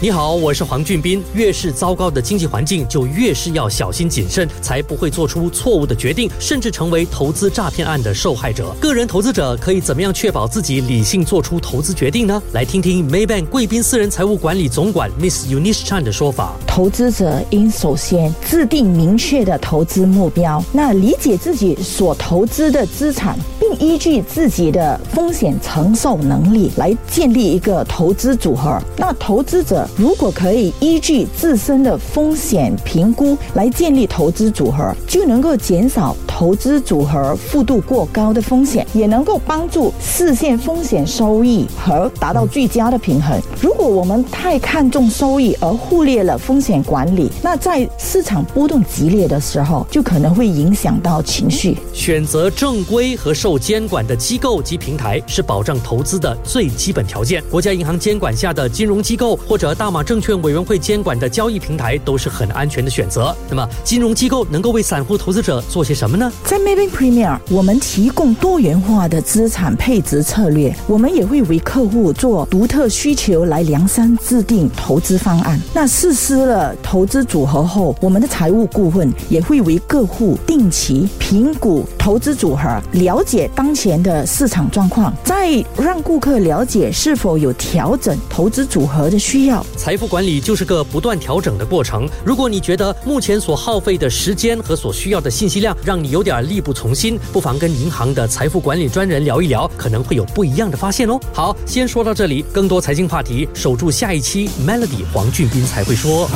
你好，我是黄俊斌。越是糟糕的经济环境，就越是要小心谨慎，才不会做出错误的决定，甚至成为投资诈骗案的受害者。个人投资者可以怎么样确保自己理性做出投资决定呢？来听听 Maybank 贵宾私人财务管理总管 Miss Unis Chan 的说法。投资者应首先制定明确的投资目标，那理解自己所投资的资产，并依据自己的风险承受能力来建立一个投资组合。那投资者。如果可以依据自身的风险评估来建立投资组合，就能够减少投资组合幅度过高的风险，也能够帮助实现风险收益和达到最佳的平衡。如果我们太看重收益而忽略了风险管理，那在市场波动激烈的时候，就可能会影响到情绪。选择正规和受监管的机构及平台是保障投资的最基本条件。国家银行监管下的金融机构或者大马证券委员会监管的交易平台都是很安全的选择。那么，金融机构能够为散户投资者做些什么呢？在 Maybank Premier，我们提供多元化的资产配置策略，我们也会为客户做独特需求来量身制定投资方案。那实施了投资组合后，我们的财务顾问也会为客户定期评估投资组合，了解当前的市场状况，再让顾客了解是否有调整投资组合的需要。财富管理就是个不断调整的过程。如果你觉得目前所耗费的时间和所需要的信息量让你有有点力不从心，不妨跟银行的财富管理专人聊一聊，可能会有不一样的发现哦。好，先说到这里，更多财经话题，守住下一期 Melody 黄俊斌才会说。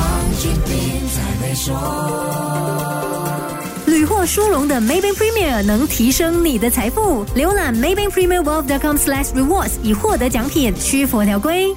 屡获殊荣的 Maybank Premier 能提升你的财富。浏览 Maybank Premier welcome slash rewards 以获得奖品，需佛条规。